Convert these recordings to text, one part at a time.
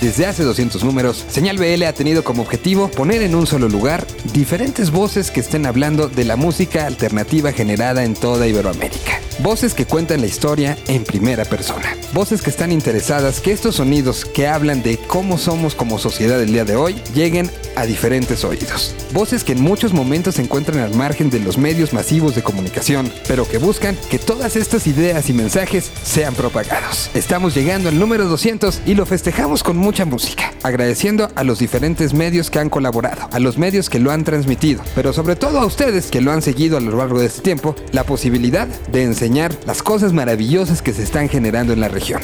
Desde hace 200 números, Señal BL ha tenido como objetivo poner en un solo lugar diferentes voces que estén hablando de la música alternativa generada en toda Iberoamérica. Voces que cuentan la historia en primera persona. Voces que están interesadas que estos sonidos que hablan de cómo somos como sociedad el día de hoy lleguen a diferentes oídos. Voces que en muchos momentos se encuentran al margen de los medios masivos de comunicación, pero que buscan que todas estas ideas y mensajes sean propagados. Estamos llegando al número 200 y lo festejamos con mucha música, agradeciendo a los diferentes medios que han colaborado, a los medios que lo han transmitido, pero sobre todo a ustedes que lo han seguido a lo largo de este tiempo, la posibilidad de enseñar las cosas maravillosas que se están generando en la región.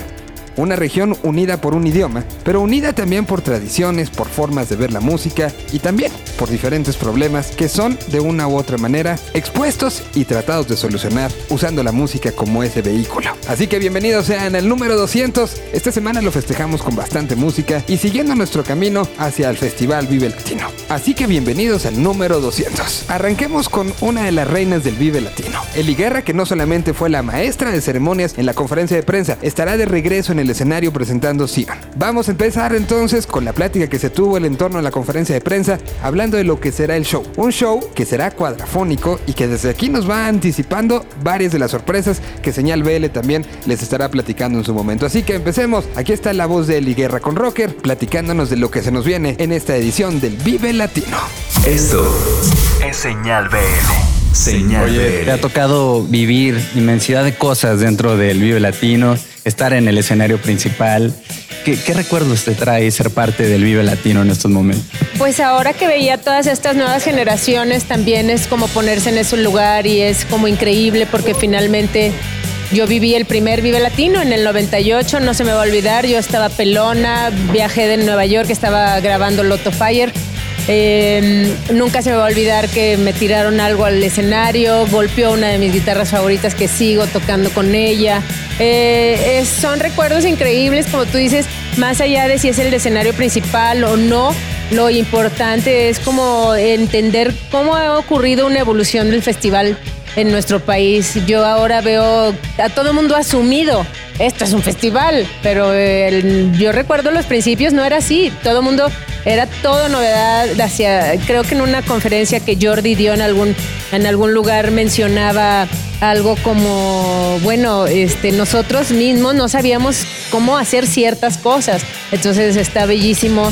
Una región unida por un idioma, pero unida también por tradiciones, por formas de ver la música y también por diferentes problemas que son de una u otra manera expuestos y tratados de solucionar usando la música como ese vehículo. Así que bienvenidos sean al número 200. Esta semana lo festejamos con bastante música y siguiendo nuestro camino hacia el Festival Vive Latino. Así que bienvenidos al número 200. Arranquemos con una de las reinas del Vive Latino. Eli Guerra, que no solamente fue la maestra de ceremonias en la conferencia de prensa, estará de regreso en el escenario presentando Sion. Vamos a empezar entonces con la plática que se tuvo en torno a la conferencia de prensa, hablando de lo que será el show. Un show que será cuadrafónico y que desde aquí nos va anticipando varias de las sorpresas que Señal BL también les estará platicando en su momento. Así que empecemos. Aquí está la voz de Eli Guerra con Rocker, platicándonos de lo que se nos viene en esta edición del Vive Latino. Esto es Señal BL. Señal Oye, te ha tocado vivir inmensidad de cosas dentro del Vive Latino, estar en el escenario principal. ¿Qué, qué recuerdos te trae ser parte del Vive Latino en estos momentos? Pues ahora que veía todas estas nuevas generaciones, también es como ponerse en ese lugar y es como increíble porque finalmente yo viví el primer Vive Latino en el 98, no se me va a olvidar, yo estaba pelona, viajé de Nueva York, estaba grabando Lotto Fire. Eh, nunca se me va a olvidar que me tiraron algo al escenario, golpeó una de mis guitarras favoritas que sigo tocando con ella. Eh, son recuerdos increíbles, como tú dices, más allá de si es el escenario principal o no, lo importante es como entender cómo ha ocurrido una evolución del festival en nuestro país. Yo ahora veo a todo mundo asumido, esto es un festival, pero el- yo recuerdo los principios no era así, todo mundo era todo novedad creo que en una conferencia que Jordi dio en algún, en algún lugar mencionaba algo como, bueno, este, nosotros mismos no sabíamos cómo hacer ciertas cosas, entonces está bellísimo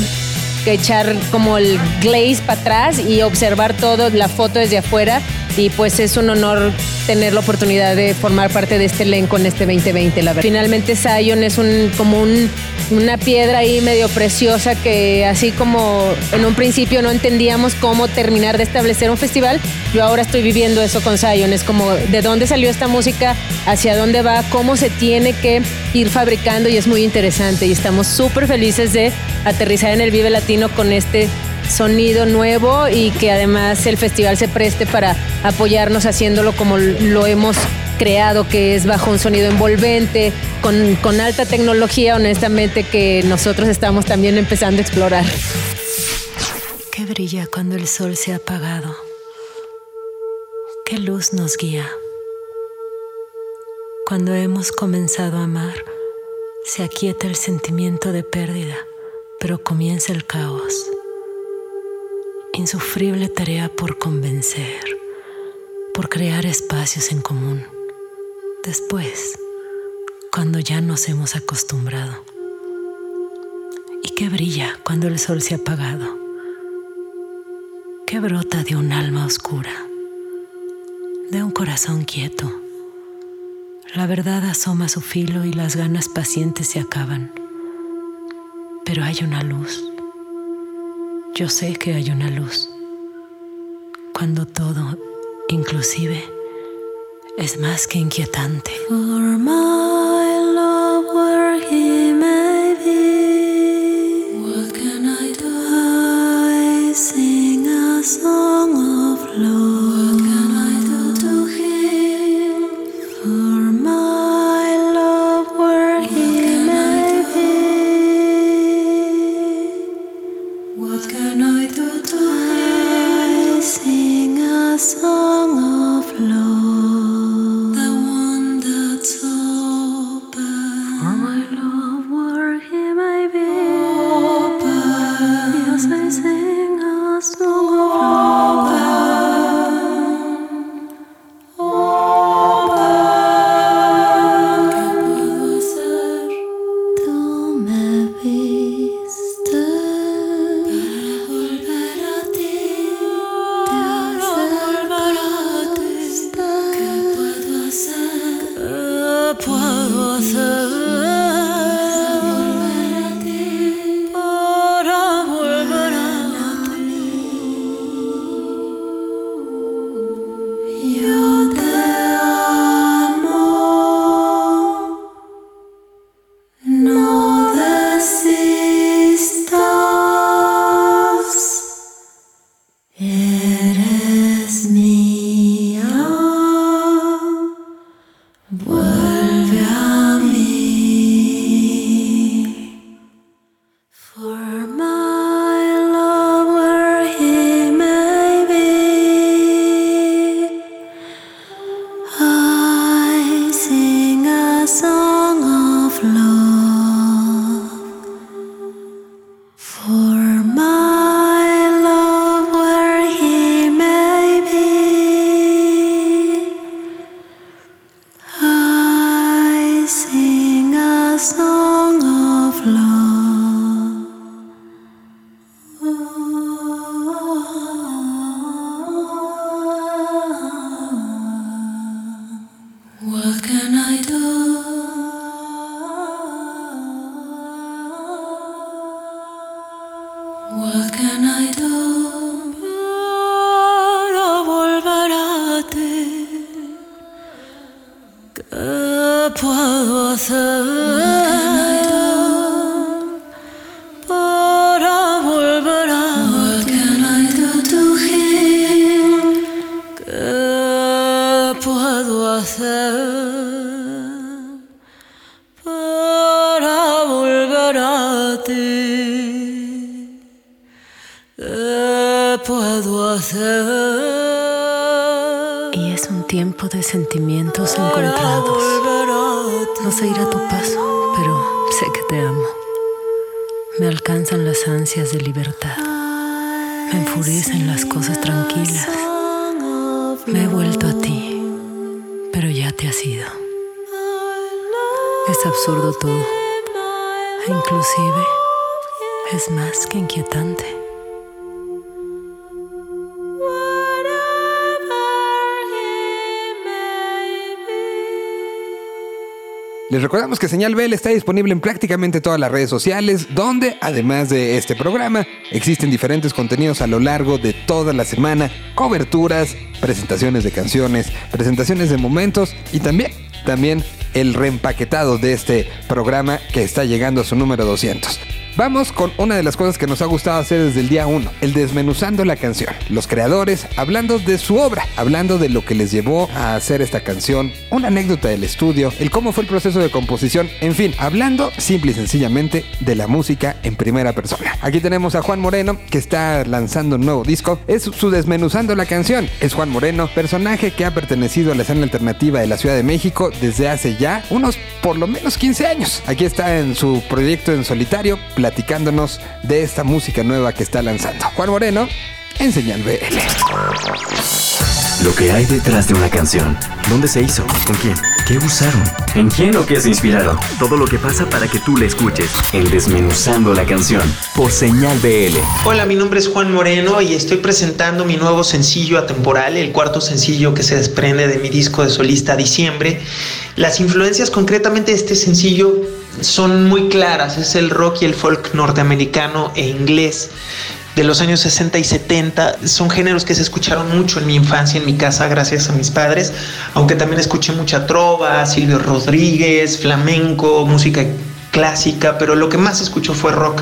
que echar como el glaze para atrás y observar todo, la foto desde afuera. Y pues es un honor tener la oportunidad de formar parte de este elenco en este 2020, la verdad. Finalmente Zion es un, como un, una piedra ahí medio preciosa que así como en un principio no entendíamos cómo terminar de establecer un festival, yo ahora estoy viviendo eso con Zion. Es como de dónde salió esta música, hacia dónde va, cómo se tiene que ir fabricando y es muy interesante. Y estamos súper felices de aterrizar en el Vive Latino con este sonido nuevo y que además el festival se preste para apoyarnos haciéndolo como lo hemos creado, que es bajo un sonido envolvente, con, con alta tecnología, honestamente, que nosotros estamos también empezando a explorar. ¿Qué brilla cuando el sol se ha apagado? ¿Qué luz nos guía? Cuando hemos comenzado a amar, se aquieta el sentimiento de pérdida, pero comienza el caos. Insufrible tarea por convencer, por crear espacios en común. Después, cuando ya nos hemos acostumbrado. ¿Y qué brilla cuando el sol se ha apagado? ¿Qué brota de un alma oscura? De un corazón quieto. La verdad asoma su filo y las ganas pacientes se acaban. Pero hay una luz. Yo sé que hay una luz. Cuando todo, inclusive, es más que inquietante. Les recordamos que Señal BL está disponible en prácticamente todas las redes sociales, donde, además de este programa, existen diferentes contenidos a lo largo de toda la semana, coberturas, presentaciones de canciones, presentaciones de momentos y también, también el reempaquetado de este programa que está llegando a su número 200. Vamos con una de las cosas que nos ha gustado hacer desde el día 1, el desmenuzando la canción. Los creadores hablando de su obra, hablando de lo que les llevó a hacer esta canción, una anécdota del estudio, el cómo fue el proceso de composición, en fin, hablando simple y sencillamente de la música en primera persona. Aquí tenemos a Juan Moreno, que está lanzando un nuevo disco. Es su desmenuzando la canción. Es Juan Moreno, personaje que ha pertenecido a la escena alternativa de la Ciudad de México desde hace ya unos por lo menos 15 años. Aquí está en su proyecto en solitario, platicándonos de esta música nueva que está lanzando. Juan Moreno, en Señal BL. Lo que hay detrás de una canción. ¿Dónde se hizo? ¿Con quién? ¿Qué usaron? ¿En quién o qué se inspiraron? Todo lo que pasa para que tú la escuches. En Desmenuzando la canción. Por Señal BL. Hola, mi nombre es Juan Moreno y estoy presentando mi nuevo sencillo atemporal, el cuarto sencillo que se desprende de mi disco de solista Diciembre. Las influencias concretamente de este sencillo son muy claras. Es el rock y el folk norteamericano e inglés de los años 60 y 70. Son géneros que se escucharon mucho en mi infancia, en mi casa, gracias a mis padres, aunque también escuché mucha trova, Silvio Rodríguez, flamenco, música clásica, pero lo que más escucho fue rock.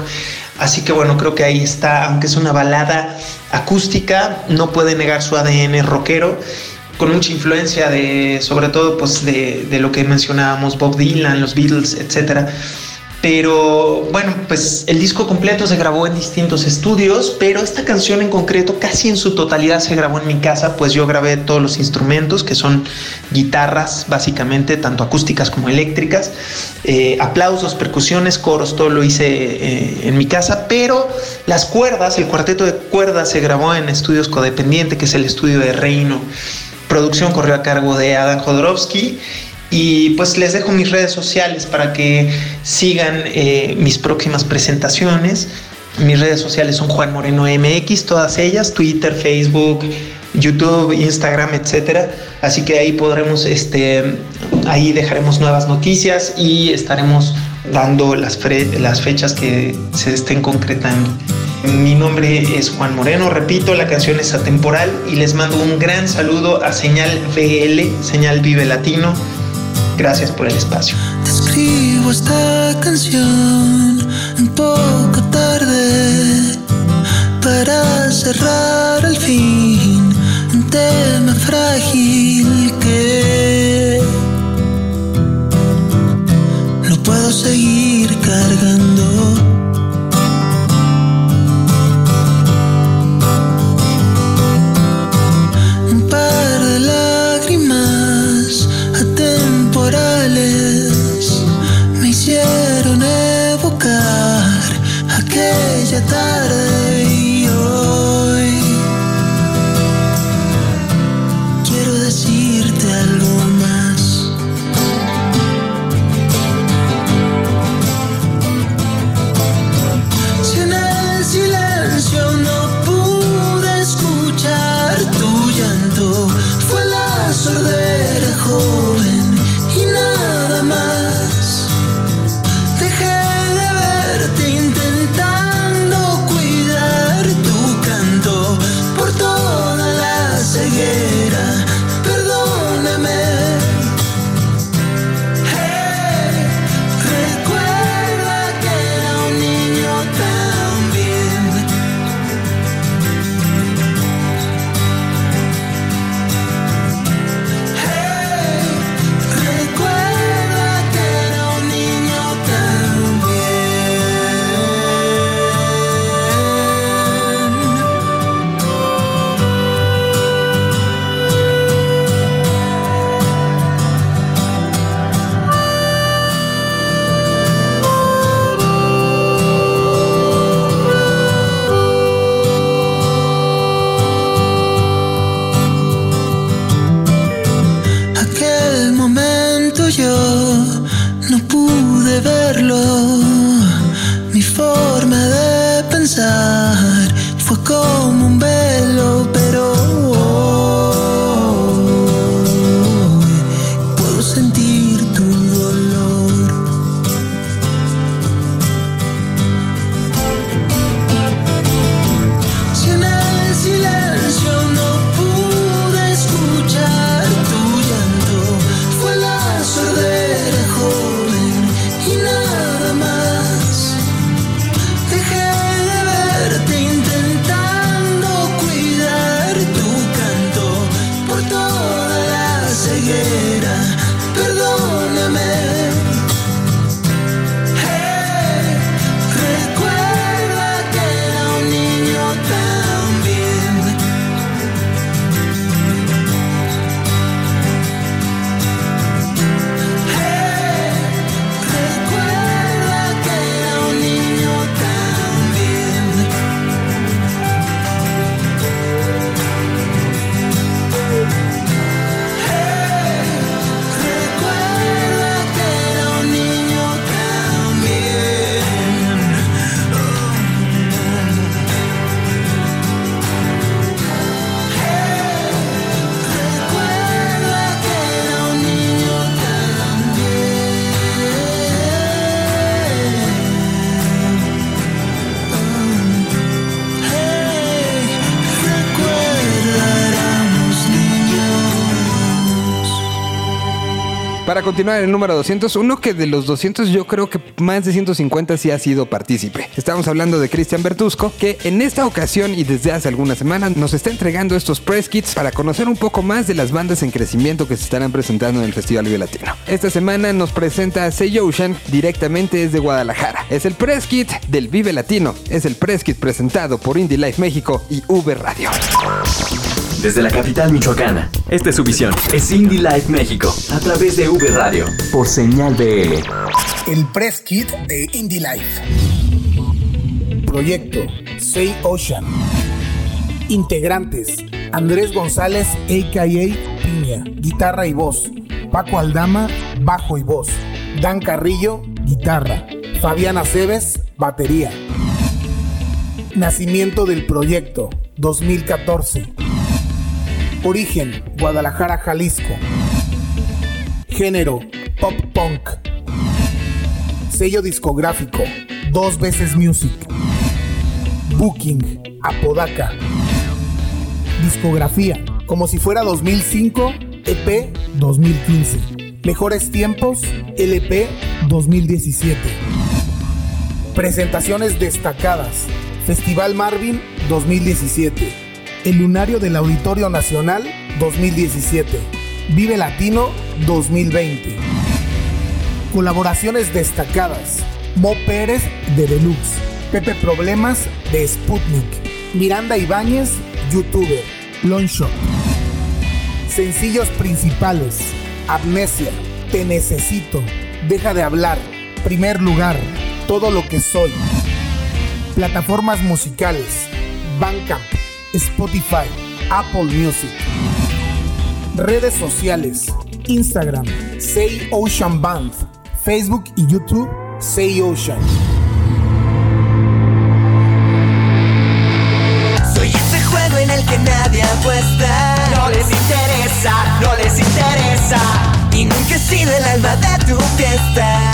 Así que bueno, creo que ahí está, aunque es una balada acústica, no puede negar su ADN rockero con mucha influencia de, sobre todo, pues de, lo que mencionábamos, Bob Dylan, los Beatles, etcétera. Pero bueno, pues el disco completo se grabó en distintos estudios, pero esta canción en concreto casi en su totalidad se grabó en mi casa, pues yo grabé todos los instrumentos, que son guitarras básicamente, tanto acústicas como eléctricas, eh, aplausos, percusiones, coros, todo lo hice eh, en mi casa, pero las cuerdas, el cuarteto de cuerdas se grabó en estudios codependiente, que es el estudio de Reino. Producción corrió a cargo de Adam Jodorowsky y pues les dejo mis redes sociales para que sigan eh, mis próximas presentaciones. Mis redes sociales son Juan Moreno MX, todas ellas, Twitter, Facebook, YouTube, Instagram, etcétera. Así que ahí podremos, este, ahí dejaremos nuevas noticias y estaremos dando las, las fechas que se estén concretando. Mi nombre es Juan Moreno, repito, la canción es atemporal y les mando un gran saludo a Señal VL, Señal Vive Latino. Gracias por el espacio. Te escribo esta canción un poco tarde para cerrar al fin un tema frágil que no puedo seguir cargando. quisieron evocar aquella tarde. Continuar en el número 200, uno que de los 200 yo creo que más de 150 sí ha sido partícipe. Estamos hablando de Cristian Bertusco, que en esta ocasión y desde hace algunas semanas nos está entregando estos press kits para conocer un poco más de las bandas en crecimiento que se estarán presentando en el Festival Vive Latino. Esta semana nos presenta Say Ocean directamente desde Guadalajara. Es el press kit del Vive Latino. Es el press kit presentado por Indie Life México y V Radio. Desde la capital michoacana, esta es su visión. Es Indie Life México, a través de V Radio, por señal BL. El Press Kit de Indie Life. Proyecto Say Ocean. Integrantes: Andrés González, a.k.a. Piña, guitarra y voz. Paco Aldama, bajo y voz. Dan Carrillo, guitarra. Fabiana Cebes, batería. Nacimiento del proyecto 2014. Origen, Guadalajara, Jalisco. Género, pop punk. Sello discográfico, Dos Veces Music. Booking, Apodaca. Discografía, como si fuera 2005, EP 2015. Mejores tiempos, LP 2017. Presentaciones destacadas. Festival Marvin 2017. El Lunario del Auditorio Nacional 2017. Vive Latino 2020. Colaboraciones destacadas. Mo Pérez de Deluxe. Pepe Problemas de Sputnik. Miranda Ibáñez, youtuber. Longshot. Sencillos principales. Amnesia. Te necesito. Deja de hablar. Primer lugar. todo lo que soy. Plataformas musicales. Bandcamp, Spotify, Apple Music. Redes sociales. Instagram, Say Ocean Band. Facebook y YouTube, Say Ocean. Soy ese juego en el que nadie apuesta. No les interesa, no les interesa. Y nunca he sido el alma de tu fiesta.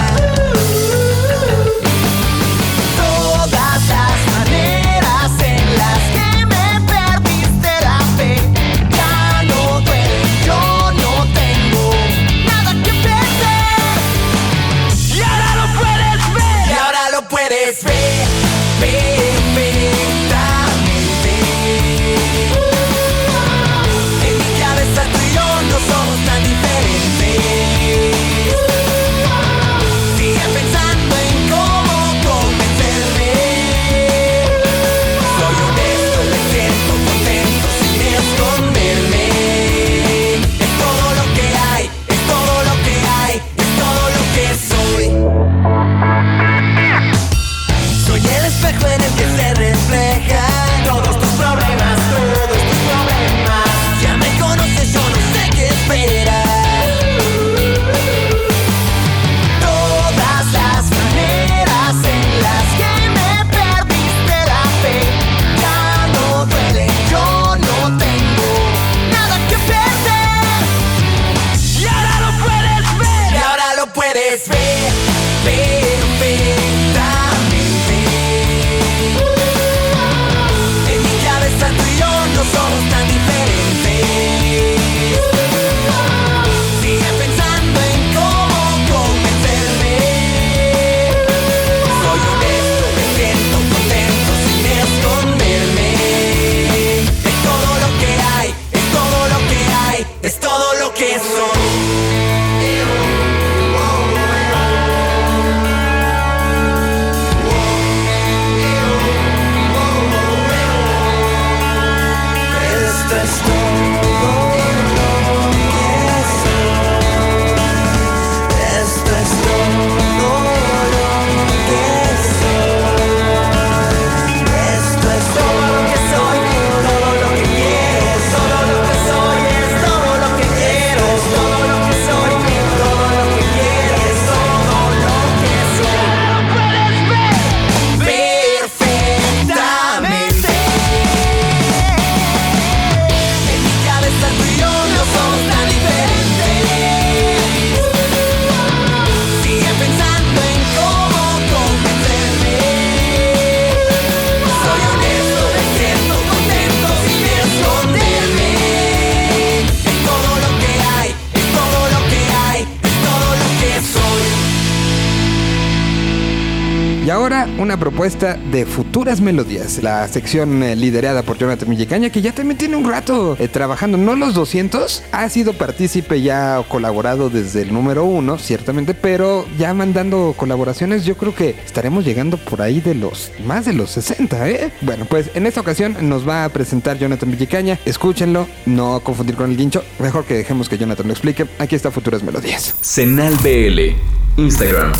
Propuesta de futuras melodías, la sección eh, liderada por Jonathan Millicaña, que ya también tiene un rato eh, trabajando, no los 200, ha sido partícipe ya o colaborado desde el número uno, ciertamente, pero ya mandando colaboraciones, yo creo que estaremos llegando por ahí de los más de los 60, ¿eh? Bueno, pues en esta ocasión nos va a presentar Jonathan Millicaña, escúchenlo, no confundir con el guincho, mejor que dejemos que Jonathan lo explique, aquí está futuras melodías. Senal BL. Instagram.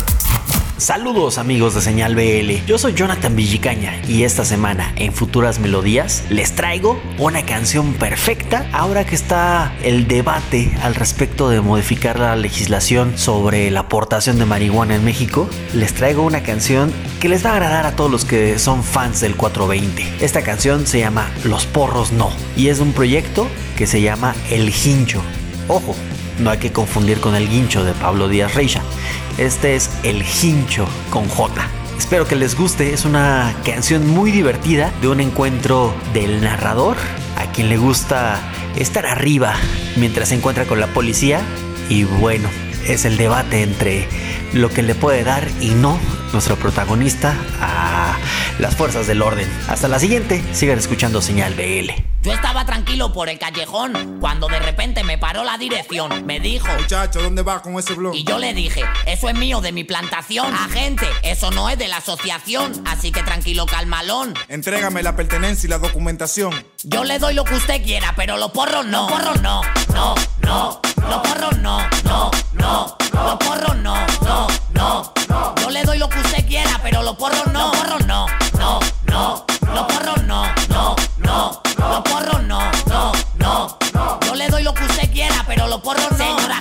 Saludos amigos de Señal BL, yo soy Jonathan Villicaña y esta semana en Futuras Melodías les traigo una canción perfecta ahora que está el debate al respecto de modificar la legislación sobre la aportación de marihuana en México. Les traigo una canción que les va a agradar a todos los que son fans del 420. Esta canción se llama Los Porros No y es un proyecto que se llama El Hincho. Ojo, no hay que confundir con el guincho de Pablo Díaz Reixa. Este es El Hincho con J. Espero que les guste, es una canción muy divertida de un encuentro del narrador, a quien le gusta estar arriba mientras se encuentra con la policía y bueno, es el debate entre lo que le puede dar y no nuestro protagonista a las fuerzas del orden. Hasta la siguiente, sigan escuchando Señal BL. Yo estaba tranquilo por el callejón cuando de repente me paró la dirección. Me dijo, Muchacho, ¿dónde vas con ese blog? y yo le dije, eso es mío de mi plantación. Agente, eso no es de la asociación. Así que tranquilo, calmalón. Entrégame la pertenencia y la documentación. Yo le doy lo que usted quiera, pero los porros no. Los porros no, no, no. Los porros no, no, no. Los porros no, no, no. Yo le doy lo que usted quiera, pero los porros no. Los porros no, no, no. Los porros no, no, no. Los porros no, no, no. Yo le doy lo que usted quiera, pero los porros no. Señora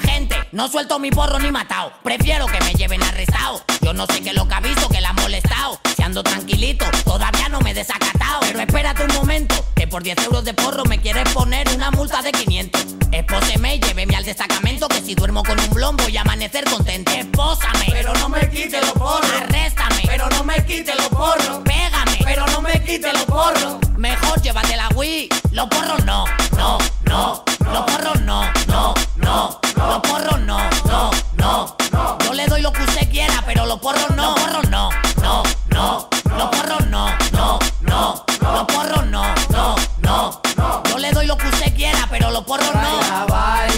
no suelto mi porro ni matado. Prefiero que me lleven arrestado. Yo no sé qué lo que ha visto que la ha molestado. Si ando tranquilito, todavía no me he desacatado. Pero espérate un momento, que por 10 euros de porro me quieres poner una multa de 500. Espóseme y lléveme al destacamento, que si duermo con un blon voy a amanecer contento. Espósame, pero no me quite los porros. Arréstame, pero no me quite los porros. Pégame, pero no me quite los porros. Mejor llévate la Wii. Los porros no, no, no. Los porros no, no, no. Los porros no, no, no. Yo le doy lo que usted quiera, pero los porros no. Los porros no, no, no. Los porros no, no, no. Los porros no, no, no. Yo le doy lo que usted quiera, pero los porros no.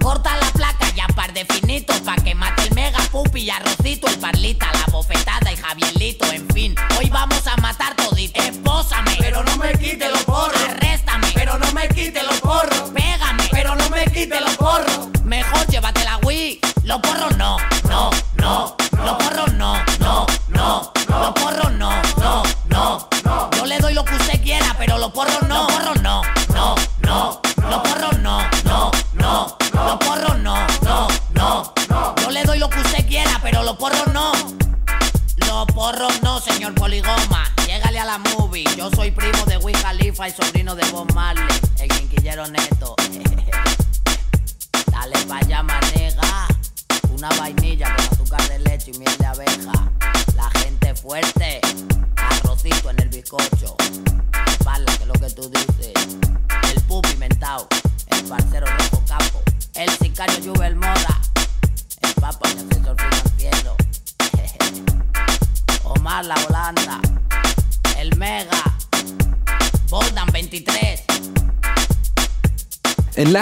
Corta la placa ya par de finitos. Pa' que mate el mega pupi y arrocito. El parlita, la bofetada y Javierlito. En fin, hoy vamos a matar todito. Espósame, pero no me quite los porros. Arréstame, pero no me quite los porros. Pégame, pero no me quite los porros. Mejor llévate la Wii. Los porros no.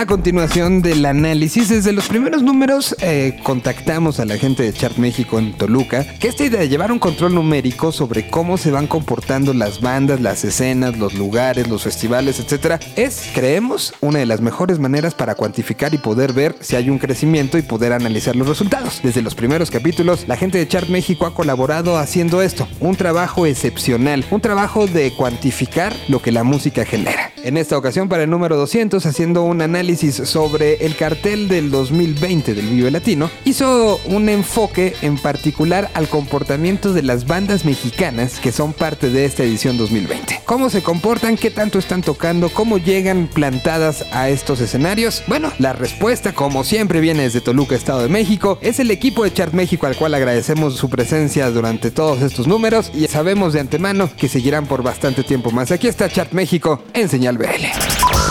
La continuación del análisis, desde los primeros números eh, contactamos a la gente de Chart México en Toluca, que esta idea de llevar un control numérico sobre cómo se van comportando las bandas, las escenas, los lugares, los festivales, etcétera, es, creemos, una de las mejores maneras para cuantificar y poder ver si hay un crecimiento y poder analizar los resultados. Desde los primeros capítulos, la gente de Chart México ha colaborado haciendo esto, un trabajo excepcional, un trabajo de cuantificar lo que la música genera. En esta ocasión, para el número 200, haciendo un análisis sobre el cartel del 2020 del Vive Latino, hizo un enfoque en particular al comportamiento de las bandas mexicanas que son parte de esta edición 2020. ¿Cómo se comportan? ¿Qué tanto están tocando? ¿Cómo llegan plantadas a estos escenarios? Bueno, la respuesta, como siempre, viene desde Toluca, Estado de México. Es el equipo de Chart México al cual agradecemos su presencia durante todos estos números y sabemos de antemano que seguirán por bastante tiempo más. Aquí está Chart México en Señal BL.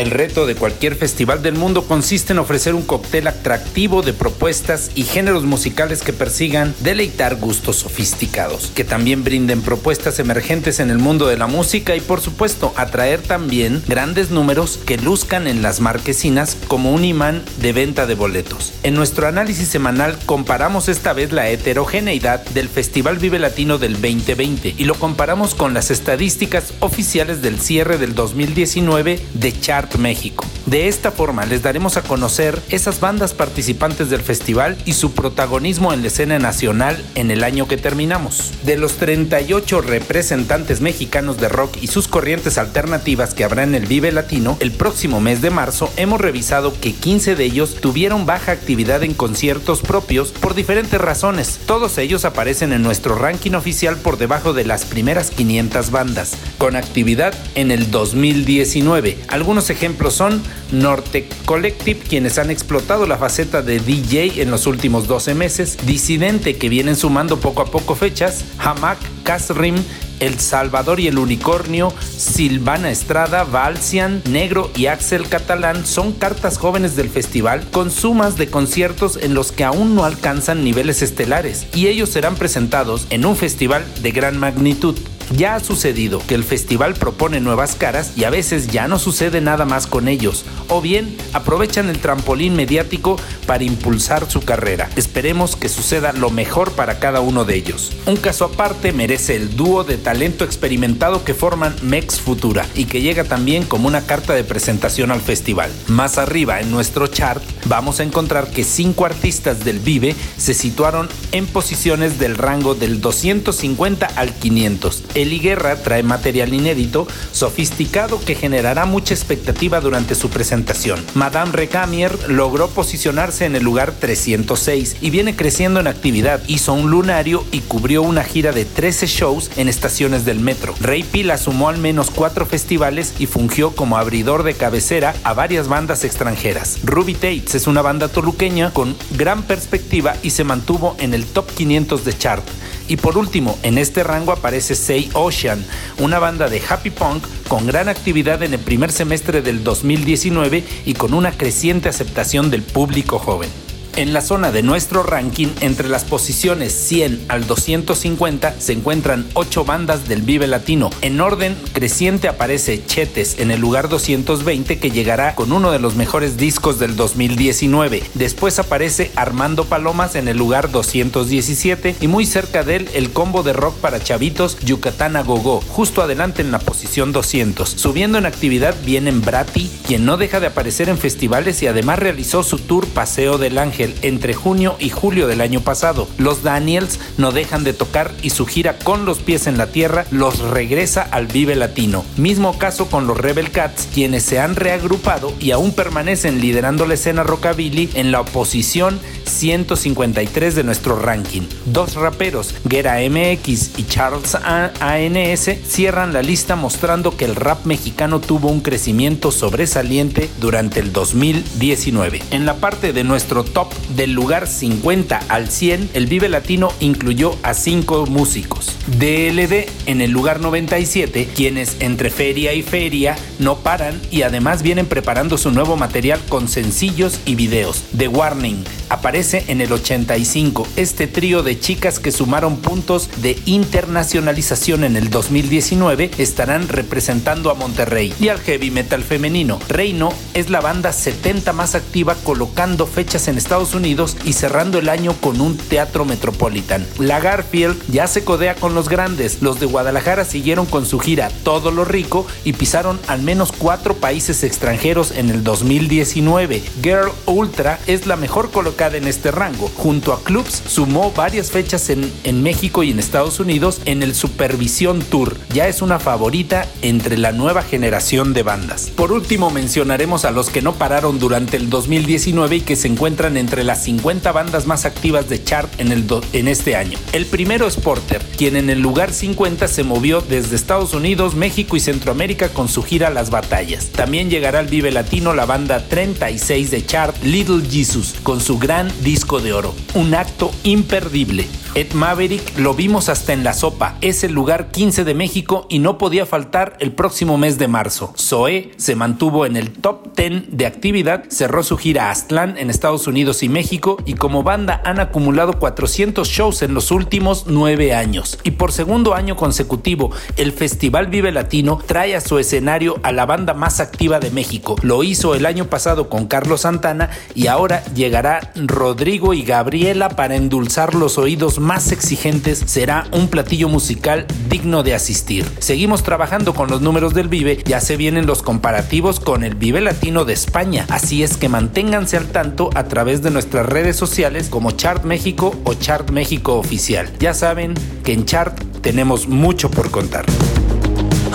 El reto de cualquier festival del mundo consiste en ofrecer un cóctel atractivo de propuestas y géneros musicales que persigan deleitar gustos sofisticados, que también brinden propuestas emergentes en el mundo de la música y por supuesto atraer también grandes números que luzcan en las marquesinas como un imán de venta de boletos. En nuestro análisis semanal comparamos esta vez la heterogeneidad del Festival Vive Latino del 2020 y lo comparamos con las estadísticas oficiales del cierre del 2019 de Chart México. De esta forma les daremos a conocer esas bandas participantes del festival y su protagonismo en la escena nacional en el año que terminamos. De los 38 representantes mexicanos de rock y sus corrientes alternativas que habrá en el Vive Latino, el próximo mes de marzo hemos revisado que 15 de ellos tuvieron baja actividad en conciertos propios por diferentes razones. Todos ellos aparecen en nuestro ranking oficial por debajo de las primeras 500 bandas, con actividad en el 2019. Algunos ejemplos son Norte Collective, quienes han explotado la faceta de DJ en los últimos 12 meses, Disidente, que vienen sumando poco a poco fechas, Hamak, Casrim El Salvador y el Unicornio, Silvana Estrada, Valsian, Negro y Axel Catalán son cartas jóvenes del festival con sumas de conciertos en los que aún no alcanzan niveles estelares y ellos serán presentados en un festival de gran magnitud. Ya ha sucedido que el festival propone nuevas caras y a veces ya no sucede nada más con ellos, o bien aprovechan el trampolín mediático para impulsar su carrera. Esperemos que suceda lo mejor para cada uno de ellos. Un caso aparte merece el dúo de talento experimentado que forman Mex Futura y que llega también como una carta de presentación al festival. Más arriba en nuestro chart vamos a encontrar que cinco artistas del Vive se situaron en posiciones del rango del 250 al 500. Eli Guerra trae material inédito, sofisticado que generará mucha expectativa durante su presentación. Madame Recamier logró posicionarse en el lugar 306 y viene creciendo en actividad. Hizo un lunario y cubrió una gira de 13 shows en estaciones del metro. Rey Pila sumó al menos cuatro festivales y fungió como abridor de cabecera a varias bandas extranjeras. Ruby Tates es una banda toluqueña con gran perspectiva y se mantuvo en el top 500 de chart. Y por último, en este rango aparece Say Ocean, una banda de happy punk con gran actividad en el primer semestre del 2019 y con una creciente aceptación del público joven. En la zona de nuestro ranking, entre las posiciones 100 al 250, se encuentran 8 bandas del Vive Latino. En orden creciente aparece Chetes en el lugar 220 que llegará con uno de los mejores discos del 2019. Después aparece Armando Palomas en el lugar 217 y muy cerca de él el combo de rock para chavitos Yucatán a Gogo, justo adelante en la posición 200. Subiendo en actividad vienen Brati, quien no deja de aparecer en festivales y además realizó su tour Paseo del Ángel entre junio y julio del año pasado. Los Daniels no dejan de tocar y su gira con los pies en la tierra los regresa al Vive Latino. Mismo caso con los Rebel Cats, quienes se han reagrupado y aún permanecen liderando la escena rockabilly en la oposición 153 de nuestro ranking. Dos raperos, Gera MX y Charles ANS, cierran la lista mostrando que el rap mexicano tuvo un crecimiento sobresaliente durante el 2019. En la parte de nuestro top del lugar 50 al 100, el Vive Latino incluyó a cinco músicos. DLD en el lugar 97, quienes entre feria y feria no paran y además vienen preparando su nuevo material con sencillos y videos. The Warning aparece en el 85. Este trío de chicas que sumaron puntos de internacionalización en el 2019 estarán representando a Monterrey y al heavy metal femenino. Reino es la banda 70 más activa colocando fechas en Estados Unidos y cerrando el año con un teatro metropolitan. La Garfield ya se codea con los grandes. Los de Guadalajara siguieron con su gira Todo lo Rico y pisaron al menos cuatro países extranjeros en el 2019. Girl Ultra es la mejor colocada en este rango. Junto a clubs sumó varias fechas en, en México y en Estados Unidos en el Supervisión Tour. Ya es una favorita entre la nueva generación de bandas. Por último mencionaremos a los que no pararon durante el 2019 y que se encuentran entre las 50 bandas más activas de chart en, el en este año. El primero es Porter, quien en el lugar 50 se movió desde Estados Unidos, México y Centroamérica con su gira Las Batallas. También llegará al Vive Latino la banda 36 de chart Little Jesus con su gran disco de oro. Un acto imperdible. Ed Maverick lo vimos hasta en la sopa. Es el lugar 15 de México y no podía faltar el próximo mes de marzo. Zoé se mantuvo en el top 10 de actividad, cerró su gira Aztlán en Estados Unidos y México y como banda han acumulado 400 shows en los últimos 9 años. Y por segundo año consecutivo, el Festival Vive Latino trae a su escenario a la banda más activa de México. Lo hizo el año pasado con Carlos Santana y ahora llegará Rodrigo y Gabriela para endulzar los oídos más exigentes. Será un platillo musical digno de asistir. Seguimos trabajando con los números del Vive, ya se vienen los comparativos con el Vive Latino de España, así es que manténganse al tanto a través de nuestras redes sociales como Chart México o Chart México Oficial. Ya saben que en Chart tenemos mucho por contar.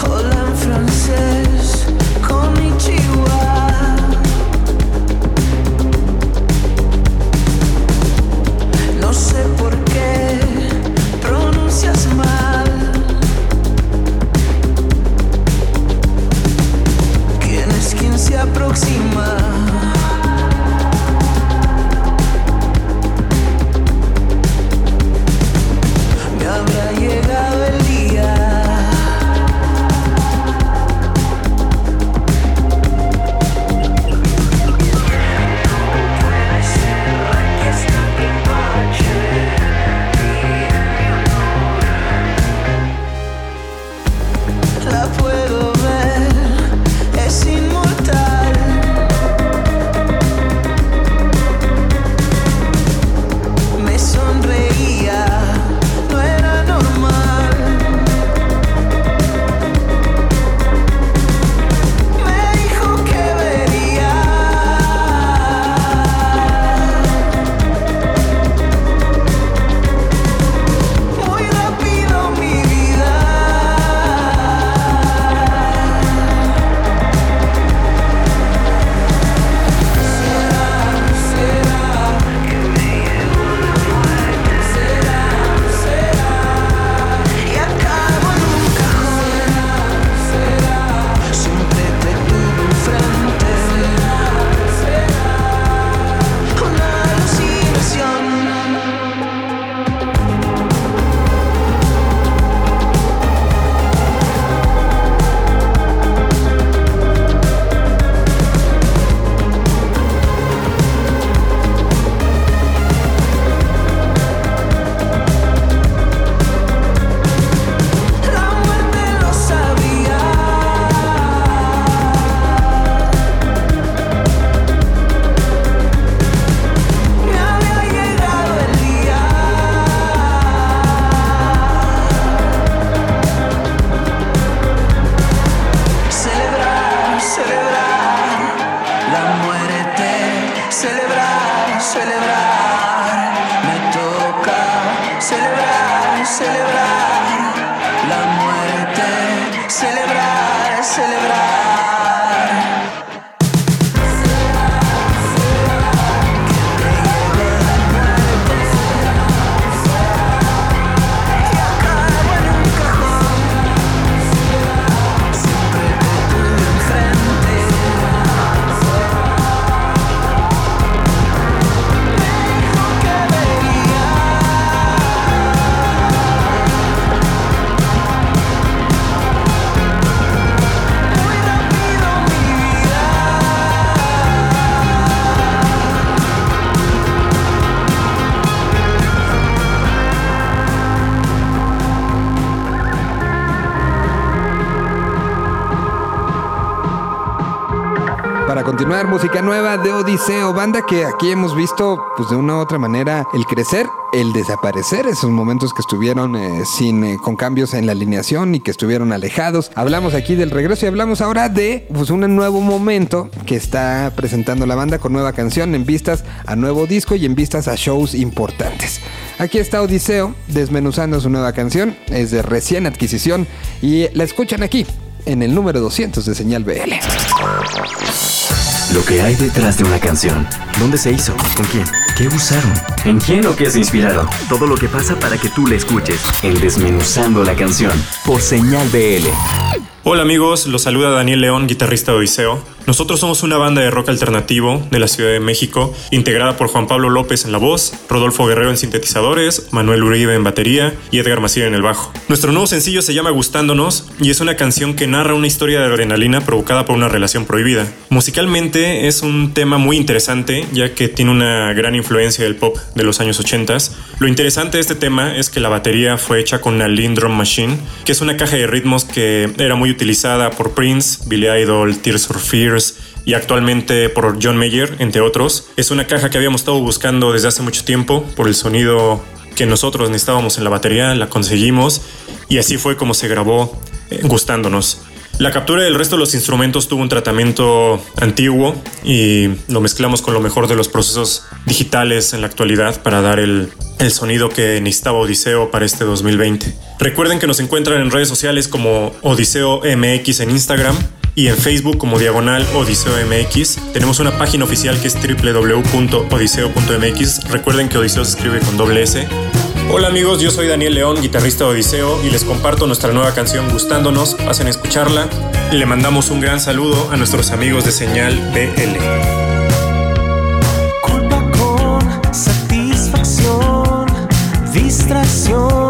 Hola Música nueva de Odiseo, banda que aquí hemos visto, pues de una u otra manera, el crecer, el desaparecer, esos momentos que estuvieron eh, sin, eh, con cambios en la alineación y que estuvieron alejados. Hablamos aquí del regreso y hablamos ahora de pues, un nuevo momento que está presentando la banda con nueva canción en vistas a nuevo disco y en vistas a shows importantes. Aquí está Odiseo desmenuzando su nueva canción, es de recién adquisición y la escuchan aquí en el número 200 de Señal BL. Lo que hay detrás de una canción. ¿Dónde se hizo? ¿Con quién? ¿Qué usaron? ¿En quién o qué se inspiraron? Todo lo que pasa para que tú la escuches. En Desmenuzando la canción. Por Señal BL. Hola amigos, los saluda Daniel León, guitarrista de Odiseo. Nosotros somos una banda de rock alternativo de la Ciudad de México, integrada por Juan Pablo López en la voz, Rodolfo Guerrero en sintetizadores, Manuel Uribe en batería y Edgar Macías en el bajo. Nuestro nuevo sencillo se llama Gustándonos y es una canción que narra una historia de adrenalina provocada por una relación prohibida. Musicalmente es un tema muy interesante ya que tiene una gran influencia del pop de los años 80. Lo interesante de este tema es que la batería fue hecha con una Lean Drum Machine, que es una caja de ritmos que era muy utilizada por Prince, Billy Idol, Tears for Y actualmente por John Mayer, entre otros. Es una caja que habíamos estado buscando desde hace mucho tiempo por el sonido que nosotros necesitábamos en la batería, la conseguimos y así fue como se grabó eh, gustándonos. La captura del resto de los instrumentos tuvo un tratamiento antiguo y lo mezclamos con lo mejor de los procesos digitales en la actualidad para dar el, el sonido que necesitaba Odiseo para este 2020. Recuerden que nos encuentran en redes sociales como Odiseo MX en Instagram y en Facebook como Diagonal Odiseo MX. Tenemos una página oficial que es www.odiseo.mx. Recuerden que Odiseo se escribe con doble S. Hola amigos, yo soy Daniel León, guitarrista de Odiseo, y les comparto nuestra nueva canción Gustándonos. Pasen a escucharla. Le mandamos un gran saludo a nuestros amigos de Señal BL. Distracción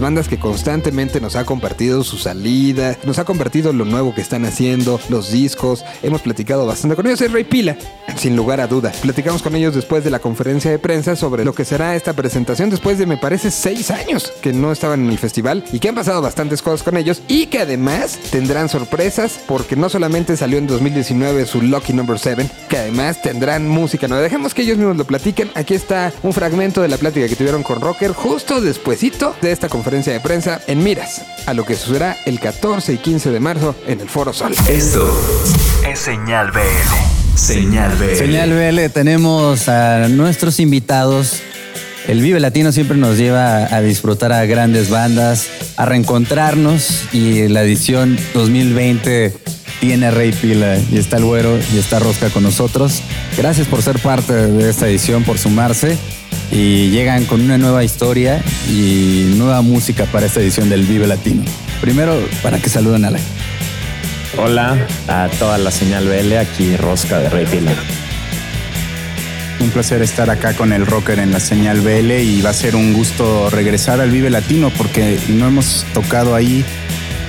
bandas que constantemente nos ha compartido su salida, nos ha compartido lo nuevo que están haciendo, los discos. Hemos platicado bastante con ellos. Es Rey Pila, sin lugar a duda. Platicamos con ellos después de la conferencia de prensa sobre lo que será esta presentación después de, me parece, seis años que no estaban en el festival y que han pasado bastantes cosas con ellos y que además tendrán sorpresas porque no solamente salió en 2019 su Lucky Number 7, que además tendrán música nueva. Dejemos que ellos mismos lo platiquen. Aquí está un fragmento de la plática que tuvieron con Rocker justo despuesito de esta conferencia de prensa en miras a lo que sucederá el 14 y 15 de marzo en el Foro Sol. Esto es Señal BL. Señal BL. Señal BL, tenemos a nuestros invitados. El Vive Latino siempre nos lleva a disfrutar a grandes bandas, a reencontrarnos y la edición 2020 tiene a Rey Pila y está el Güero y está Rosca con nosotros. Gracias por ser parte de esta edición, por sumarse y llegan con una nueva historia y nueva música para esta edición del Vive Latino. Primero, para que saluden a la Hola a toda la señal BL, aquí Rosca de Rey Pila. Un placer estar acá con el rocker en la señal BL y va a ser un gusto regresar al Vive Latino porque no hemos tocado ahí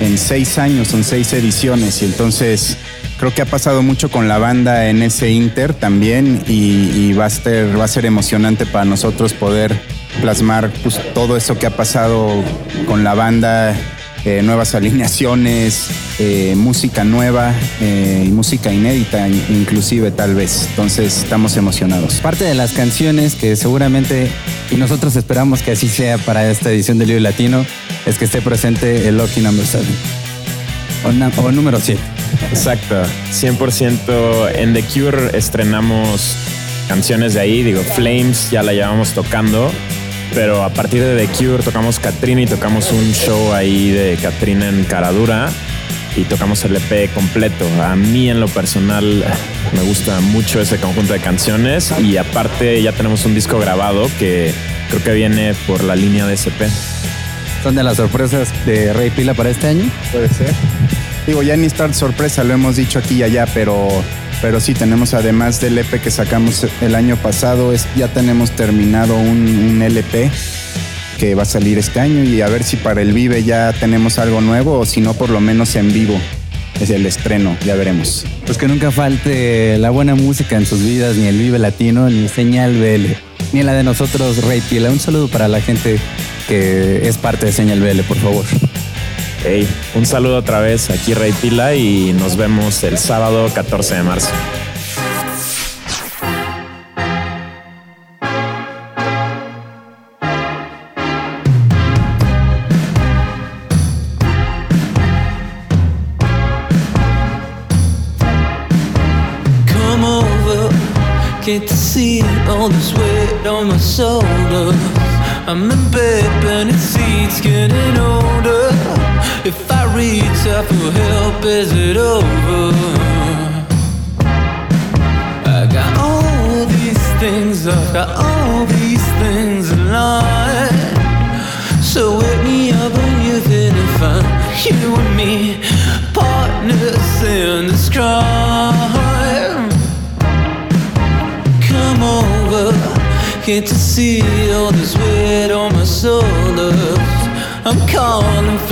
en seis años, son seis ediciones y entonces creo que ha pasado mucho con la banda en ese Inter también y, va, a ser, va a ser emocionante para nosotros poder plasmar pues, todo eso que ha pasado con la banda eh, nuevas alineaciones, eh, música nueva eh, y música inédita in- inclusive tal vez. Entonces estamos emocionados. Parte de las canciones que seguramente, y nosotros esperamos que así sea para esta edición del Vive Latino, es que esté presente el Lucky Number 7. O, o número 7. Exacto, 100% en The Cure estrenamos canciones de ahí, digo, Flames ya la llevamos tocando, pero a partir de The Cure tocamos Katrina y tocamos un show ahí de Katrina en Caradura y tocamos el EP completo. A mí en lo personal me gusta mucho ese conjunto de canciones y aparte ya tenemos un disco grabado que creo que viene por la línea de SP. ¿Son de las sorpresas de Rey Pila para este año? Puede ser. Digo, ya ni estar sorpresa, lo hemos dicho aquí y allá, pero, pero sí tenemos además del EP que sacamos el año pasado, es, ya tenemos terminado un, un LP que va a salir este año y a ver si para el Vive ya tenemos algo nuevo o si no, por lo menos en vivo. Es el estreno, ya veremos. Pues que nunca falte la buena música en sus vidas, ni el Vive Latino, ni Señal BL, ni la de nosotros, Rey Pila. Un saludo para la gente que es parte de Señal BL, por favor. Hey, un saludo otra vez aquí Rey Pila y nos vemos el sábado 14 de marzo. Come over, get to see all this weight on my shoulders. I'm in bed, beneath seats, getting older. If I reach out for help, is it over? I got all these things, I got all these things in line. So wake me up when you feel it fine. You and me, partners in this crime. Come over, get to see all this weight on my shoulders. I'm calling for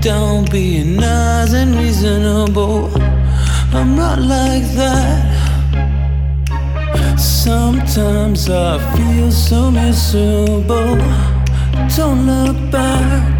Sit down, nice and reasonable. I'm not like that. Sometimes I feel so miserable. Don't look back.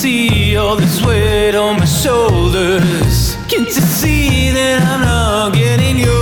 See all this weight on my shoulders. Can't you see that I'm not getting younger.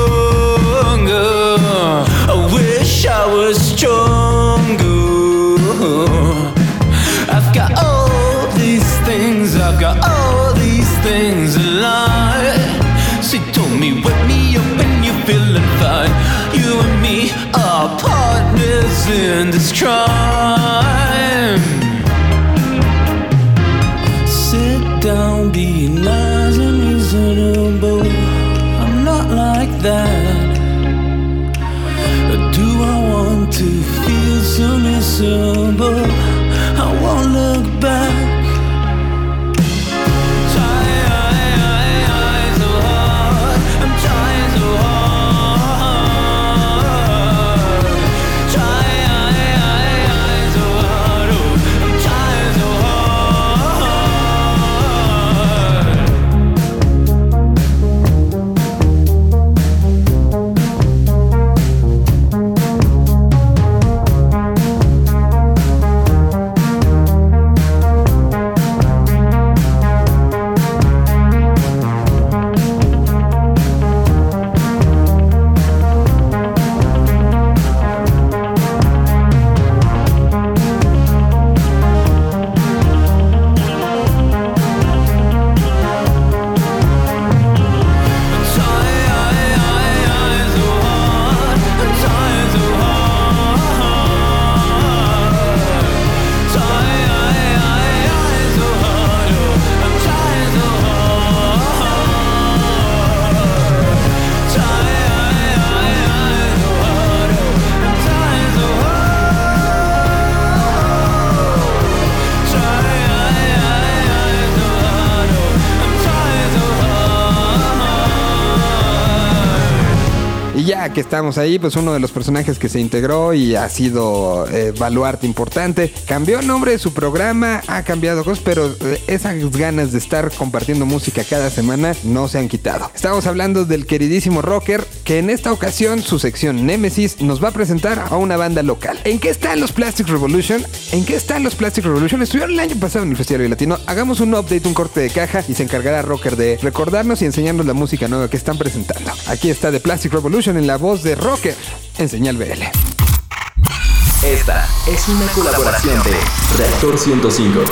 Ya que estamos ahí, pues uno de los personajes que se integró y ha sido eh, baluarte importante, cambió el nombre de su programa, ha cambiado cosas, pero eh, esas ganas de estar compartiendo música cada semana no se han quitado. Estamos hablando del queridísimo rocker, que en esta ocasión su sección Nemesis nos va a presentar a una banda local. ¿En qué están los Plastic Revolution? ¿En qué están los Plastic Revolution? Estuvieron el año pasado en el Festival Latino. Hagamos un update, un corte de caja y se encargará Rocker de recordarnos y enseñarnos la música nueva que están presentando. Aquí está The Plastic Revolution en la voz de Rocker en Señal BL. Esta es una colaboración de Reactor 105. En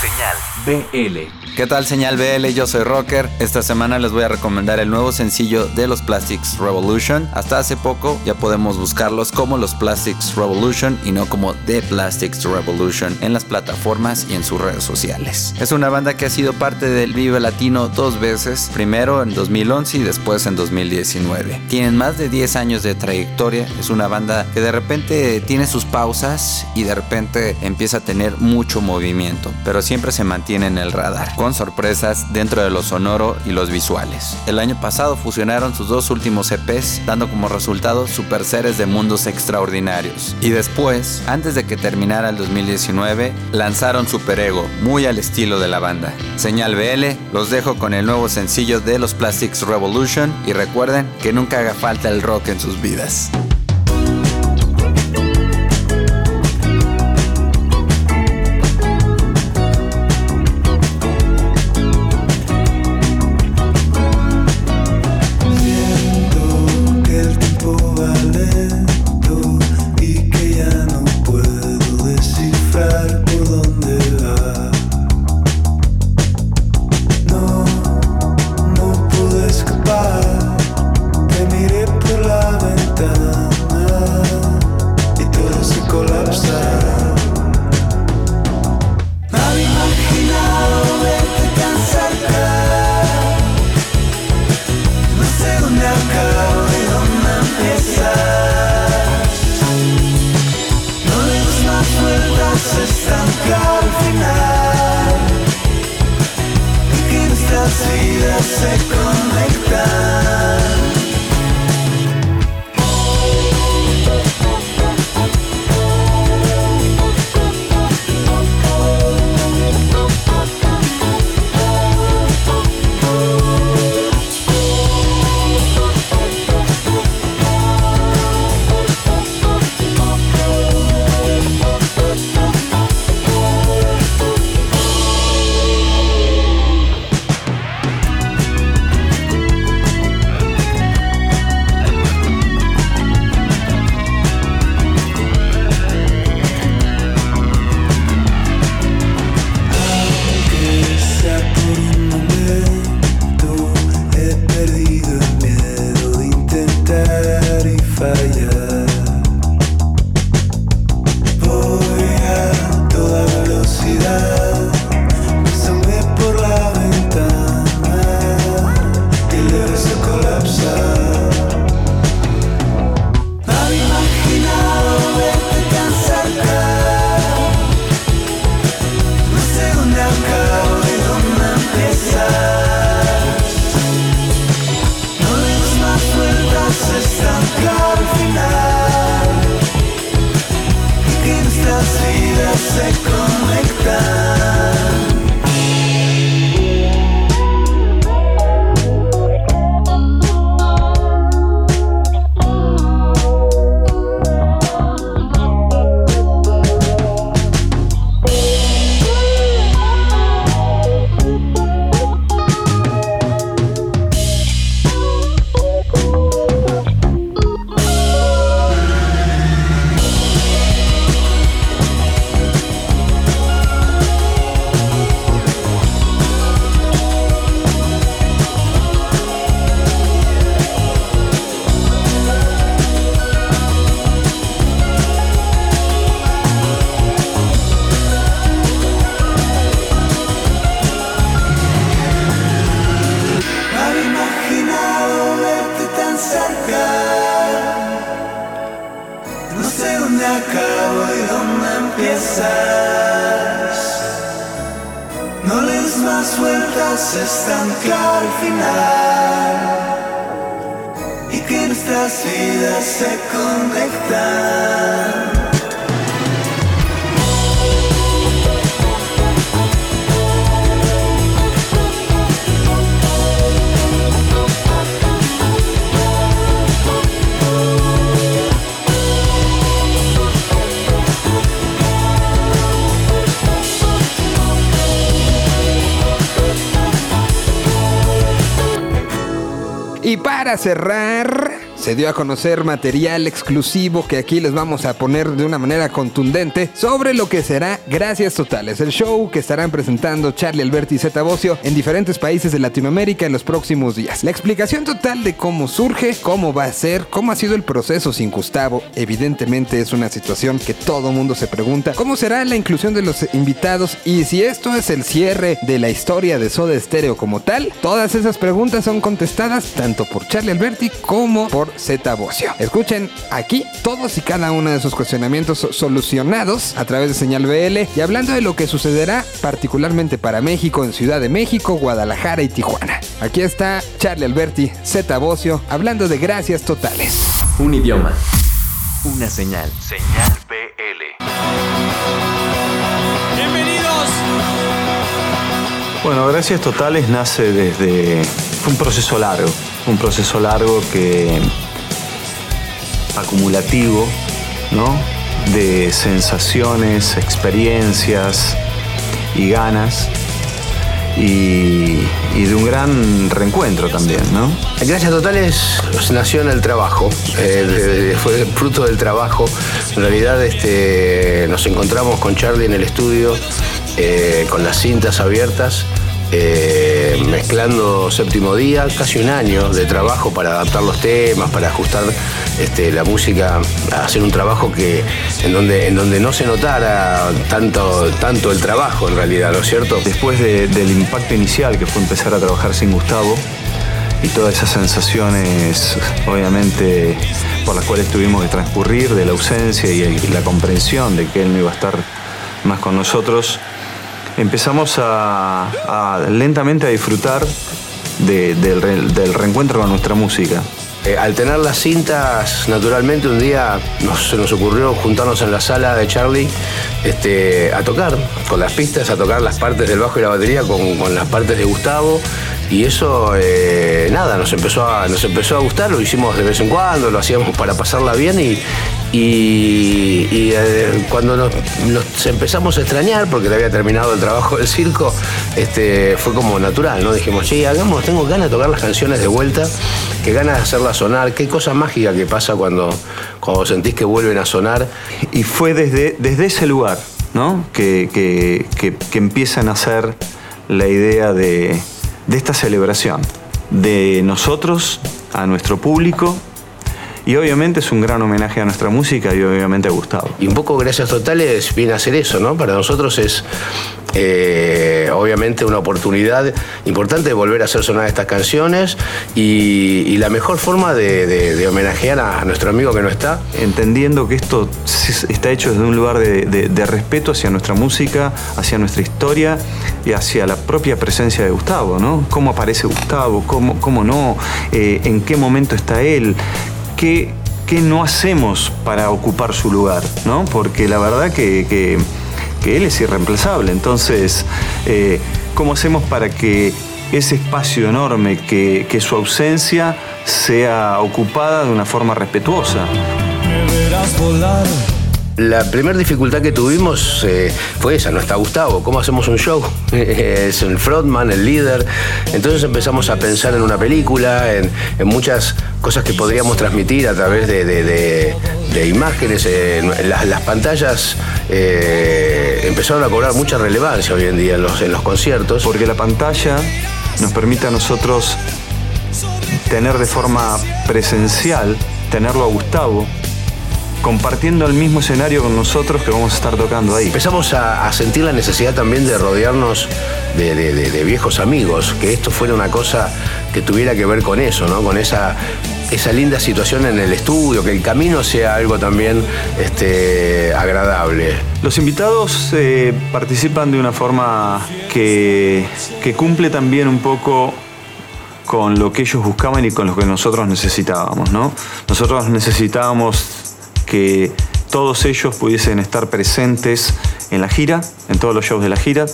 señal BL. ¿Qué tal señal BL? Yo soy Rocker. Esta semana les voy a recomendar el nuevo sencillo de los Plastics Revolution. Hasta hace poco ya podemos buscarlos como los Plastics Revolution y no como The Plastics Revolution en las plataformas y en sus redes sociales. Es una banda que ha sido parte del Vive Latino dos veces, primero en 2011 y después en 2019. Tienen más de 10 años de trayectoria. Es una banda que de repente tiene sus pausas y de repente empieza a tener mucho movimiento, pero siempre se mantiene en el radar con sorpresas dentro de lo sonoro y los visuales. El año pasado fusionaron sus dos últimos EPs, dando como resultado super seres de mundos extraordinarios. Y después, antes de que terminara el 2019, lanzaron Super Ego, muy al estilo de la banda. Señal BL, los dejo con el nuevo sencillo de los Plastics Revolution y recuerden que nunca haga falta el rock en sus vidas. Cerrar, se dio a conocer material exclusivo que aquí les vamos a poner de una manera contundente sobre lo que será Gracias Totales, el show que estarán presentando Charlie Alberti y Zeta Bocio en diferentes países de Latinoamérica en los próximos días. La explicación total de cómo surge, cómo va a ser, cómo ha sido el proceso sin Gustavo, evidentemente es una situación que todo mundo se pregunta, cómo será la inclusión de los invitados y si esto es el cierre de la historia de Soda Stereo como tal, todas esas preguntas son contestadas tanto por Charlie Alberti como por Zeta Bocio. Escuchen aquí todos y cada uno de esos cuestionamientos so- solucionados a través de Señal BL y hablando de lo que sucederá particularmente para México en Ciudad de México, Guadalajara y Tijuana. Aquí está Charlie Alberti, Zeta Bocio, hablando de gracias totales. Un idioma. Una señal. Señal BL. Bienvenidos. Bueno, Gracias Totales nace desde... Fue un proceso largo, un proceso largo que... acumulativo, ¿no? De sensaciones, experiencias y ganas y, de un gran reencuentro también, ¿no? Gracias Totales nació en el trabajo, eh, fue fruto del trabajo. En realidad este, nos encontramos con Charlie en el estudio, eh, con las cintas abiertas, eh, mezclando séptimo día, casi un año de trabajo para adaptar los temas, para ajustar este, la música, hacer un trabajo que, en, donde, en donde no se notara tanto, tanto el trabajo en realidad, ¿no es cierto? Después de- del impacto inicial que fue empezar a trabajar sin Gustavo y todas esas sensaciones, obviamente, por las cuales tuvimos que transcurrir, de la ausencia y, y la comprensión de que él no iba a estar más con nosotros, empezamos a, lentamente a disfrutar de- del, re- del reencuentro con nuestra música. Eh, al tener las cintas, naturalmente un día se nos ocurrió juntarnos en la sala de Charlie este, a tocar con las pistas, a tocar las partes del bajo y la batería con, con las partes de Gustavo. Y eso, eh, nada, nos empezó, a, nos empezó a gustar, lo hicimos de vez en cuando, lo hacíamos para pasarla bien y, y- eh, cuando nos, empezamos a extrañar, porque le había terminado el trabajo del circo, este, fue como natural, ¿no? Dijimos, che, hagamos, tengo ganas de tocar las canciones de vuelta, qué ganas de hacerlas sonar, qué cosa mágica que pasa cuando, cuando sentís que vuelven a sonar. Y fue desde, desde ese lugar ¿no? que, que- que- que empieza a nacer la idea de, de esta celebración, de nosotros a nuestro público. Y obviamente es un gran homenaje a nuestra música y obviamente a Gustavo. Y un poco Gracias Totales viene a hacer eso, ¿no? Para nosotros es eh, obviamente una oportunidad importante de volver a hacer sonar estas canciones y, y la mejor forma de, de- de homenajear a nuestro amigo que no está. Entendiendo que esto está hecho desde un lugar de respeto hacia nuestra música, hacia nuestra historia y hacia la propia presencia de Gustavo, ¿no? ¿Cómo aparece Gustavo? ¿Cómo, cómo no? Eh, ¿En qué momento está él? ¿Qué qué no hacemos para ocupar su lugar, ¿no? Porque la verdad que, que- él es irreemplazable. Entonces, eh, ¿cómo hacemos para que ese espacio enorme, que, que su ausencia sea ocupada de una forma respetuosa? La primera dificultad que tuvimos eh, fue esa, no está Gustavo, ¿cómo hacemos un show? es el frontman, el líder. Entonces empezamos a pensar en una película, en, muchas cosas que podríamos transmitir a través de, imágenes. En las, las pantallas eh, empezaron a cobrar mucha relevancia hoy en día en los conciertos. Porque la pantalla nos permite a nosotros tener de forma presencial, tenerlo a Gustavo, compartiendo el mismo escenario con nosotros que vamos a estar tocando ahí. Empezamos a, a sentir la necesidad también de rodearnos de, de- de- de viejos amigos, que esto fuera una cosa que tuviera que ver con eso, ¿no? Con esa, esa linda situación en el estudio, que el camino sea algo también este, agradable. Los invitados eh, participan de una forma que, que cumple también un poco con lo que ellos buscaban y con lo que nosotros necesitábamos, ¿no? Nosotros necesitábamos que todos ellos pudiesen estar presentes en la gira, en todos los shows de la gira.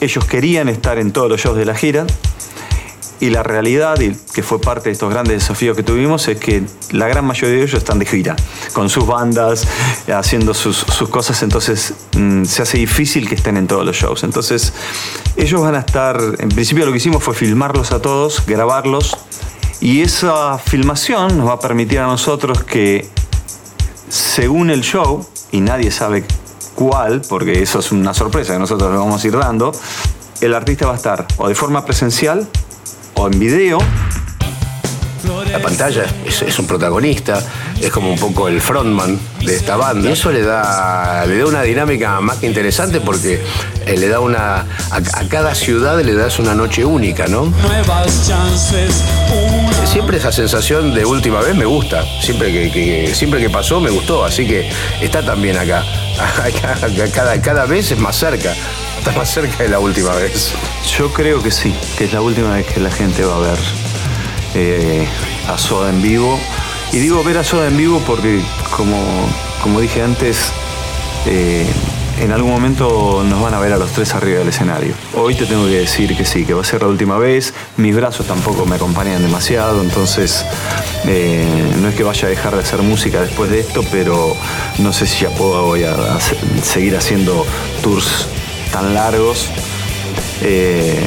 Ellos querían estar en todos los shows de la gira. Y la realidad, que fue parte de estos grandes desafíos que tuvimos, es que la gran mayoría de ellos están de gira, con sus bandas, haciendo sus, sus cosas, entonces mm, se hace difícil que estén en todos los shows. Entonces, ellos van a estar, en principio lo que hicimos fue filmarlos a todos, grabarlos, y esa filmación nos va a permitir a nosotros que, según el show, y nadie sabe cuál, porque eso es una sorpresa que nosotros le vamos a ir dando, el artista va a estar o de forma presencial o en video. La pantalla es, es un protagonista, es como un poco el frontman de esta banda. Y eso le da, le da una dinámica más que interesante porque eh, le da una. A, a cada ciudad le das una noche única, ¿no? Nuevas chances, Siempre esa sensación de última vez me gusta. Siempre que, siempre que pasó me gustó. Así que está también acá. Acá- Cada, cada vez es más cerca. Está más cerca de la última vez. Yo creo que sí, que es la última vez que la gente va a ver eh, a Soda en vivo. Y digo ver a Soda en vivo porque, como, como dije antes, eh, en algún momento nos van a ver a los tres arriba del escenario. Hoy te tengo que decir que sí, que va a ser la última vez. Mis brazos tampoco me acompañan demasiado, entonces eh, no es que vaya a dejar de hacer música después de esto, pero no sé si ya puedo voy a seguir haciendo tours tan largos. Eh,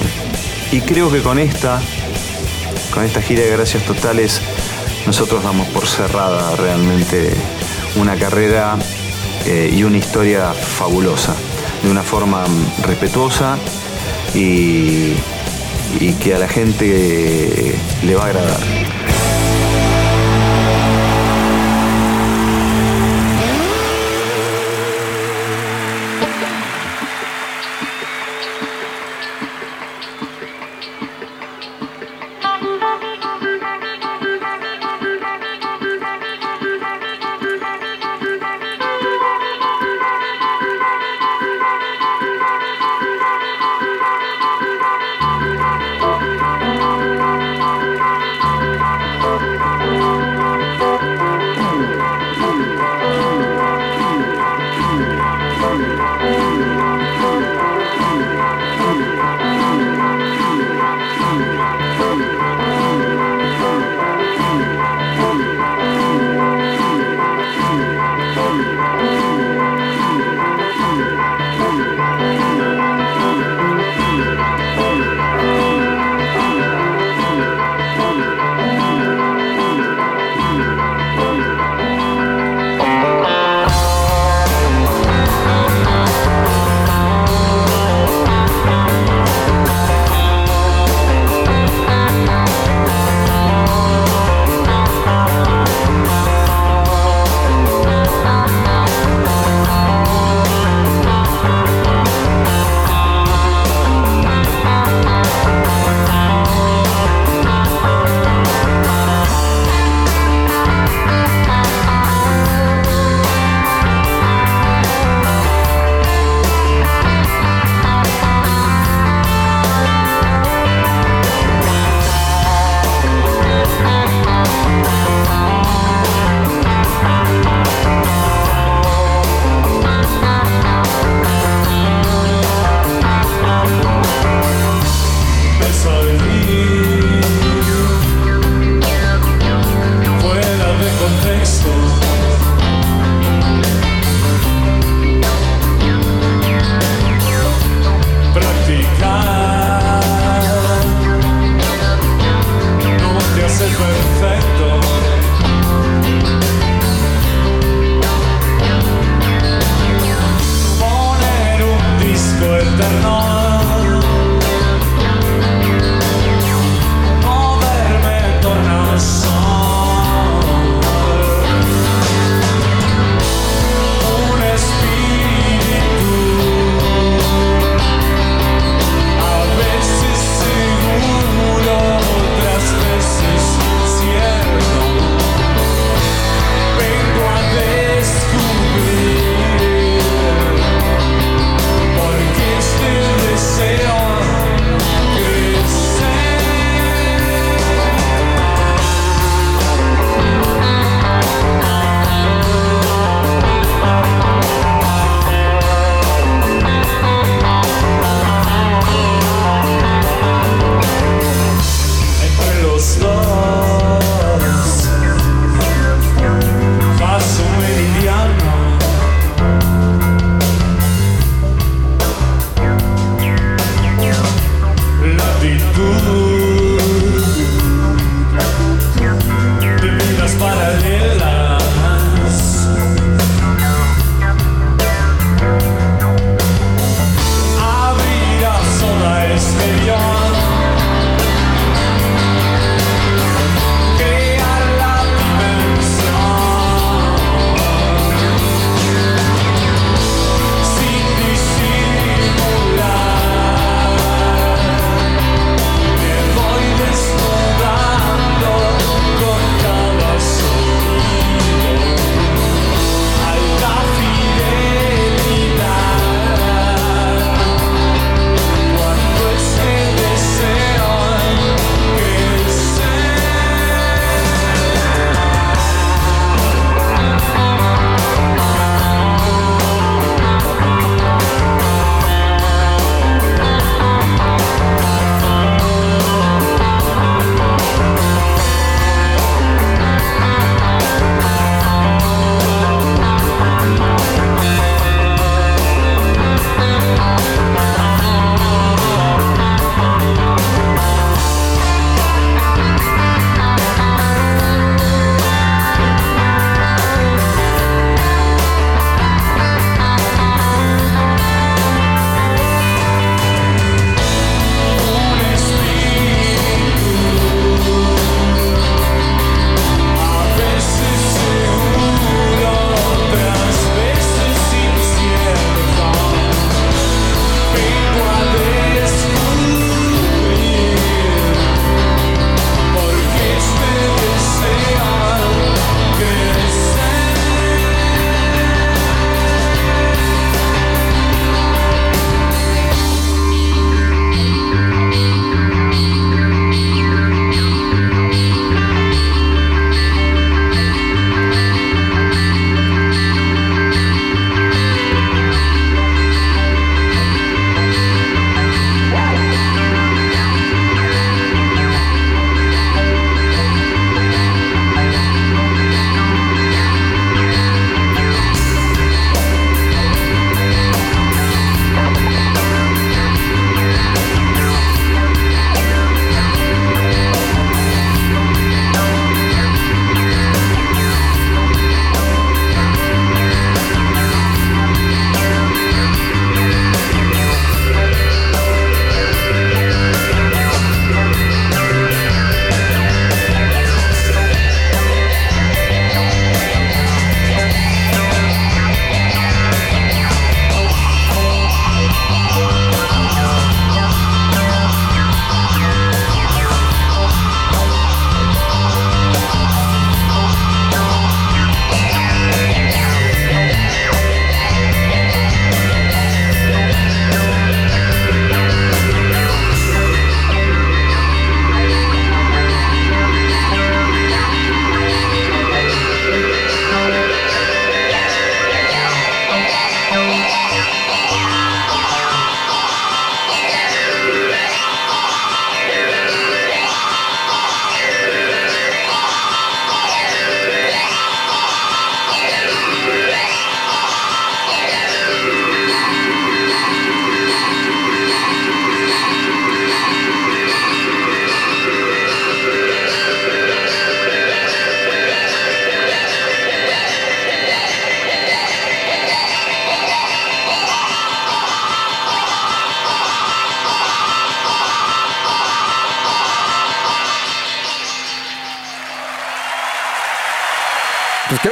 y creo que con esta, con esta gira de gracias totales, nosotros damos por cerrada realmente una carrera eh, y una historia fabulosa, de una forma respetuosa y, que a la gente le va a agradar.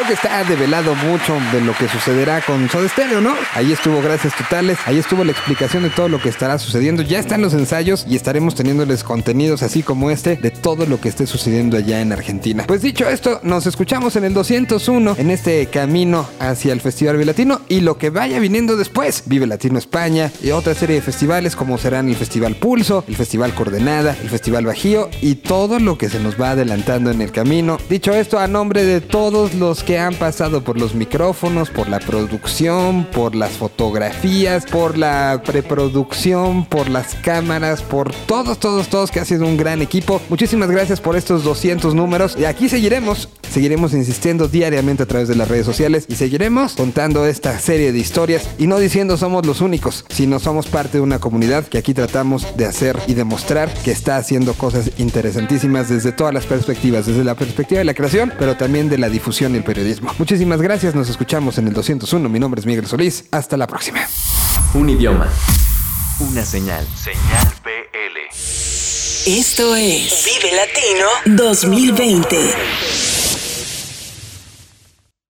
Que está develado mucho de lo que sucederá con Soda Stereo, ¿no? Ahí estuvo Gracias Totales, ahí estuvo la explicación de todo lo que estará sucediendo. Ya están los ensayos y estaremos teniéndoles contenidos así como este de todo lo que esté sucediendo allá en Argentina. Pues dicho esto, nos escuchamos en el 201 en este camino hacia el Festival Vive Latino y lo que vaya viniendo después. Vive Latino España y otra serie de festivales como serán el Festival Pulso, el Festival Coordenada, el Festival Bajío y todo lo que se nos va adelantando en el camino. Dicho esto, a nombre de todos los que han pasado por los micrófonos, por la producción, por las fotografías, por la preproducción, por las cámaras, por todos, todos, todos que ha sido un gran equipo. Muchísimas gracias por estos 200 números y aquí seguiremos, seguiremos insistiendo diariamente a través de las redes sociales y seguiremos contando esta serie de historias y no diciendo somos los únicos, sino somos parte de una comunidad que aquí tratamos de hacer y demostrar que está haciendo cosas interesantísimas desde todas las perspectivas, desde la perspectiva de la creación, pero también de la difusión y el periodismo. Muchísimas gracias, nos escuchamos en el 201. Mi nombre es Miguel Solís. Hasta la próxima. Un idioma. Una señal. Señal BL. Esto es Vive Latino 2020.